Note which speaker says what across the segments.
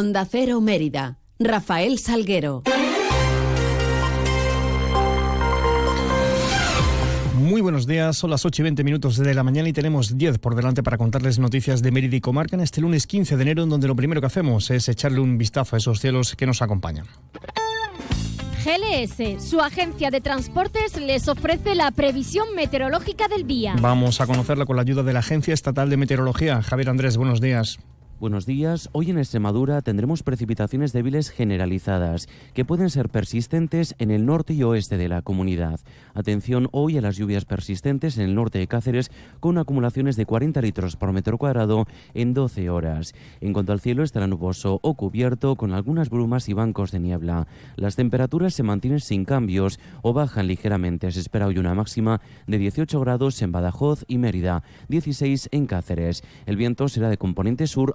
Speaker 1: Onda Cero Mérida. Rafael Salguero.
Speaker 2: Muy buenos días, son las 8 y 20 minutos de la mañana y tenemos 10 por delante para contarles noticias de Mérida y Comarca en este lunes 15 de enero, en donde lo primero que hacemos es echarle un vistazo a esos cielos que nos acompañan.
Speaker 3: GLS, su agencia de transportes, les ofrece la previsión meteorológica del día.
Speaker 2: Vamos a conocerla con la ayuda de la Agencia Estatal de Meteorología. Javier Andrés, buenos días.
Speaker 4: Buenos días. Hoy en Extremadura tendremos precipitaciones débiles generalizadas que pueden ser persistentes en el norte y oeste de la comunidad. Atención hoy a las lluvias persistentes en el norte de Cáceres con acumulaciones de 40 litros por metro cuadrado en 12 horas. En cuanto al cielo estará nuboso o cubierto con algunas brumas y bancos de niebla. Las temperaturas se mantienen sin cambios o bajan ligeramente. Se espera hoy una máxima de 18 grados en Badajoz y Mérida, 16 en Cáceres. El viento será de componente sur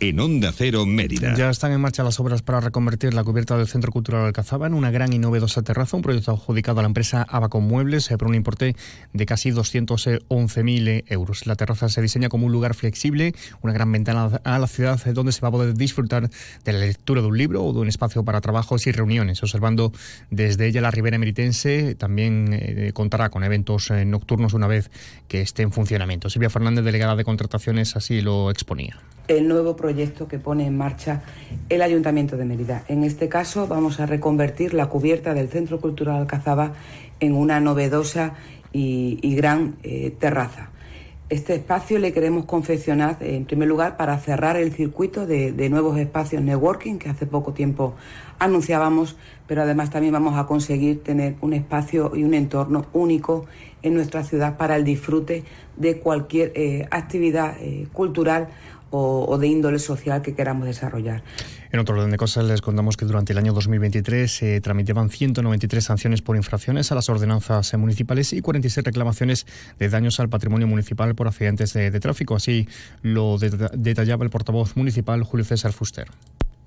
Speaker 5: en Onda Cero Mérida.
Speaker 2: Ya están en marcha las obras para reconvertir la cubierta del Centro Cultural Alcazaba en una gran y novedosa terraza, un proyecto adjudicado a la empresa Abacon Muebles eh, por un importe de casi 211.000 euros. La terraza se diseña como un lugar flexible, una gran ventana a la ciudad eh, donde se va a poder disfrutar de la lectura de un libro o de un espacio para trabajos y reuniones. Observando desde ella la Ribera Meritense, también eh, contará con eventos eh, nocturnos una vez que esté en funcionamiento. Silvia Fernández, delegada de contrataciones, así lo exponía
Speaker 6: el nuevo proyecto que pone en marcha el Ayuntamiento de Mérida. En este caso vamos a reconvertir la cubierta del Centro Cultural Alcazaba en una novedosa y, gran eh, terraza. Este espacio le queremos confeccionar, en primer lugar, para cerrar el circuito de, nuevos espacios networking que hace poco tiempo anunciábamos, pero además también vamos a conseguir tener un espacio y un entorno único en nuestra ciudad para el disfrute de cualquier eh, actividad eh, cultural o, de índole social que queramos desarrollar.
Speaker 2: En otro orden de cosas, les contamos que durante el año 2023 se tramitaban 193 sanciones por infracciones a las ordenanzas municipales y 46 reclamaciones de daños al patrimonio municipal por accidentes de, tráfico. Así lo de, detallaba el portavoz municipal Julio César Fuster.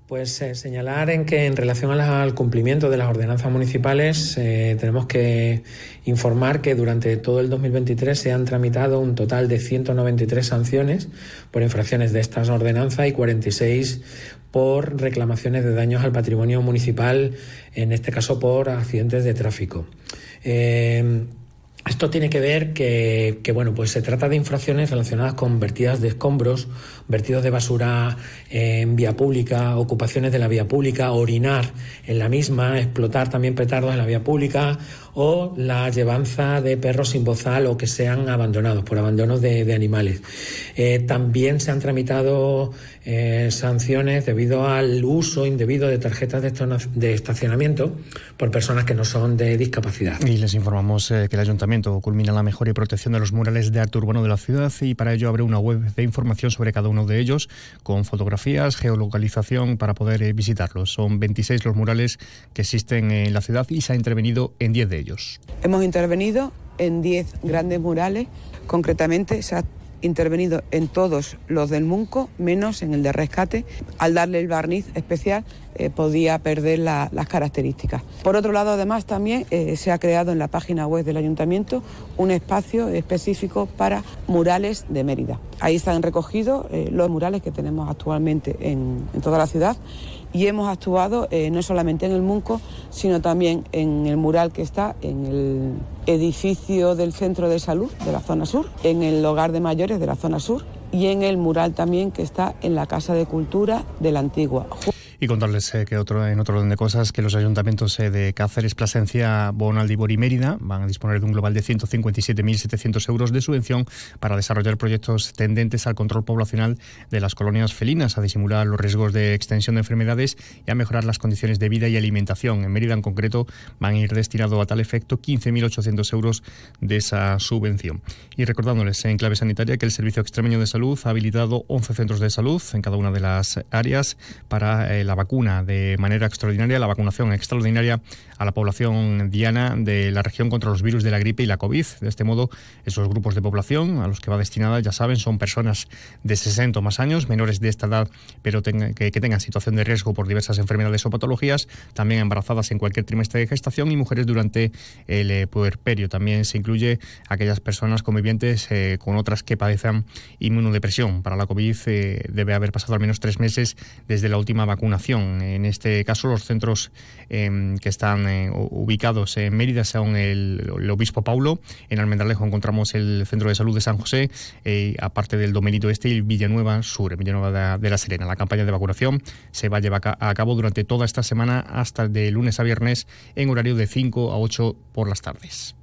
Speaker 7: Pues eh, señalar en que en relación al cumplimiento de las ordenanzas municipales eh, tenemos que informar que durante todo el 2023 se han tramitado un total de 193 sanciones por infracciones de estas ordenanzas y 46 por reclamaciones de daños al patrimonio municipal, en este caso por accidentes de tráfico. Eh, esto tiene que ver que, que, bueno, pues se trata de infracciones relacionadas con vertidas de escombros, vertidos de basura en vía pública, ocupaciones de la vía pública, orinar en la misma, explotar también petardos en la vía pública o la llevanza de perros sin bozal o que sean abandonados por abandonos de, animales. Eh, también se han tramitado eh, sanciones debido al uso indebido de tarjetas de, de, estacionamiento por personas que no son de discapacidad.
Speaker 2: Y les informamos eh, que el ayuntamiento culmina la mejora y protección de los murales de arte urbano de la ciudad y para ello abre una web de información sobre cada uno de ellos con fotografías, geolocalización para poder eh, visitarlos. Son 26 los murales que existen en la ciudad y se ha intervenido en 10 de ellos.
Speaker 6: Hemos intervenido en 10 grandes murales, concretamente se ha intervenido en todos los del Munco, menos en el de rescate. Al darle el barniz especial eh, podía perder la, las características. Por otro lado, además, también eh, se ha creado en la página web del ayuntamiento un espacio específico para murales de Mérida. Ahí están recogidos eh, los murales que tenemos actualmente en, toda la ciudad y hemos actuado no solamente en el Munco, sino también en el mural que está en el edificio del Centro de Salud de la zona sur, en el Hogar de Mayores de la zona sur y en el mural también que está en la Casa de Cultura de la Antigua.
Speaker 2: Y contarles eh, que otro, en otro orden de cosas que los ayuntamientos eh, de Cáceres, Plasencia, Bonaldibor y Mérida van a disponer de un global de 157.700 euros de subvención para desarrollar proyectos tendentes al control poblacional de las colonias felinas, a disimular los riesgos de extensión de enfermedades y a mejorar las condiciones de vida y alimentación. En Mérida, en concreto, van a ir destinados a tal efecto 15.800 euros de esa subvención. Y recordándoles en clave sanitaria que el Servicio Extremeño de Salud ha habilitado 11 centros de salud en cada una de las áreas para el la vacuna de manera extraordinaria, la vacunación extraordinaria a la población diana de la región contra los virus de la gripe y la COVID. De este modo, esos grupos de población a los que va destinada, ya saben, son personas de 60 o más años, menores de esta edad, pero que, tengan situación de riesgo por diversas enfermedades o patologías, también embarazadas en cualquier trimestre de gestación y mujeres durante el eh, puerperio. También se incluye aquellas personas convivientes eh, con otras que padezcan inmunodepresión. Para la COVID eh, debe haber pasado al menos tres meses desde la última en este caso, los centros em, que están eh, ubicados en Mérida son el, Obispo Paulo, en Almendralejo encontramos el Centro de Salud de San José, eh, aparte del Domenito Este y Villanueva Sur, Villanueva de, la Serena. La campaña de vacunación se va a llevar a cabo durante toda esta semana hasta de lunes a viernes en horario de 5 a 8 por las tardes.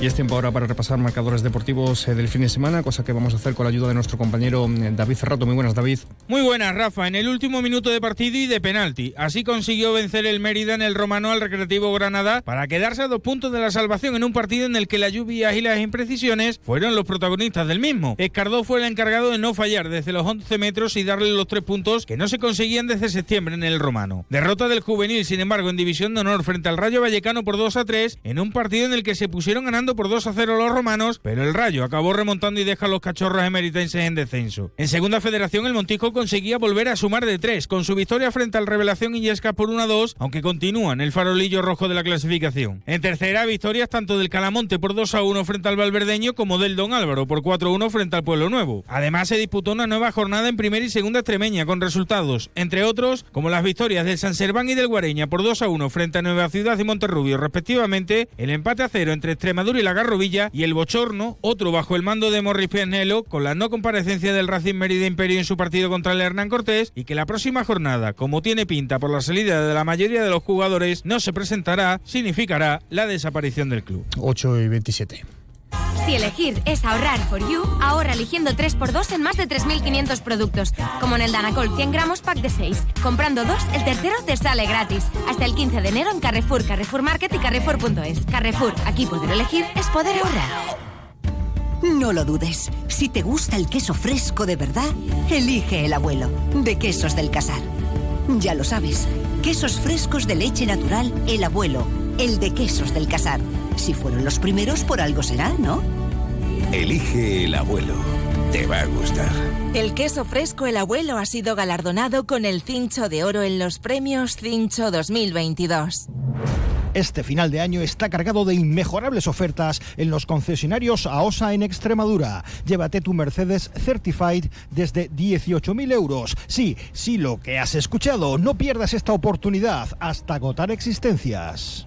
Speaker 2: Y es tiempo ahora para repasar marcadores deportivos eh, del fin de semana, cosa que vamos a hacer con la ayuda de nuestro compañero eh, David Ferrato. Muy buenas, David.
Speaker 8: Muy buenas, Rafa. En el último minuto de partido y de penalti. Así consiguió vencer el Mérida en el Romano al Recreativo Granada para quedarse a dos puntos de la salvación en un partido en el que la lluvia y las imprecisiones fueron los protagonistas del mismo. Escardó fue el encargado de no fallar desde los 11 metros y darle los tres puntos que no se conseguían desde septiembre en el Romano. Derrota del juvenil, sin embargo, en División de Honor frente al Rayo Vallecano por 2 a 3 en un partido en el que se pusieron ganando por 2 a 0 los romanos, pero el Rayo acabó remontando y deja a los cachorros emeritenses en descenso. En segunda federación, el Montijo conseguía volver a sumar de 3 con su victoria frente al Revelación Illesca por 1 a 2, aunque continúa en el farolillo rojo de la clasificación. En tercera, victorias tanto del Calamonte por 2 a 1 frente al Valverdeño como del Don Álvaro por 4 a 1 frente al Pueblo Nuevo. Además, se disputó una nueva jornada en primera y segunda extremeña con resultados, entre otros, como las victorias del San Serván y del Guareña por 2 a 1 frente a Nueva Ciudad y Monterrubio, respectivamente, el empate a cero entre Extremadura y la Garrovilla y el bochorno, otro bajo el mando de Morris Pianello, con la no comparecencia del Racing Mérida Imperio en su partido contra el Hernán Cortés y que la próxima jornada, como tiene pinta por la salida de la mayoría de los jugadores, no se presentará, significará la desaparición del club.
Speaker 2: 8 y 27.
Speaker 3: Si elegir es ahorrar for you, ahorra eligiendo 3x2 en más de 3.500 productos, como en el Danacol 100 gramos pack de 6. Comprando dos, el tercero te sale gratis. Hasta el 15 de enero en Carrefour, Carrefour Market y Carrefour.es. Carrefour, aquí poder elegir es poder ahorrar.
Speaker 9: No lo dudes. Si te gusta el queso fresco de verdad, elige el abuelo, de Quesos del Casar. Ya lo sabes, quesos frescos de leche natural, el abuelo, el de Quesos del Casar. Si fueron los primeros, por algo será, ¿no?
Speaker 10: Elige el abuelo. Te va a gustar.
Speaker 11: El queso fresco El Abuelo ha sido galardonado con el Cincho de Oro en los premios Cincho 2022.
Speaker 12: Este final de año está cargado de inmejorables ofertas en los concesionarios AOSA en Extremadura. Llévate tu Mercedes Certified desde 18.000 euros. Sí, sí, lo que has escuchado. No pierdas esta oportunidad hasta agotar existencias.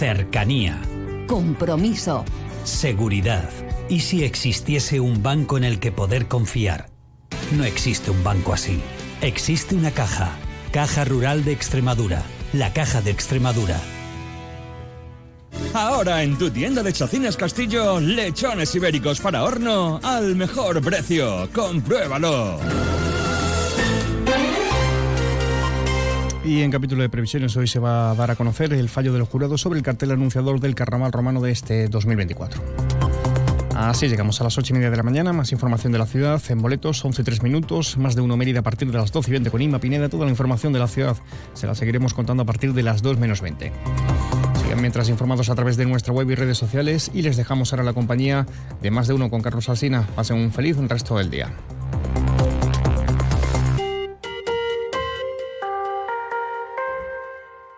Speaker 13: Cercanía.
Speaker 1: Compromiso.
Speaker 13: Seguridad. ¿Y si existiese un banco en el que poder confiar? No existe un banco así. Existe una caja. Caja Rural de Extremadura. La Caja de Extremadura.
Speaker 14: Ahora en tu tienda de Chacinas Castillo, lechones ibéricos para horno al mejor precio. Compruébalo.
Speaker 2: Y en capítulo de previsiones hoy se va a dar a conocer el fallo del jurado sobre el cartel anunciador del carnaval romano de este 2024. Así llegamos a las 8 y media de la mañana. Más información de la ciudad en boletos, 11 y 3 minutos. Más de uno Mérida a partir de las 12 y 20 con Inma Pineda. Toda la información de la ciudad se la seguiremos contando a partir de las 2 menos 20. Sigan mientras informados a través de nuestra web y redes sociales. Y les dejamos ahora la compañía de más de uno con Carlos Alsina. Pasen un feliz resto del día.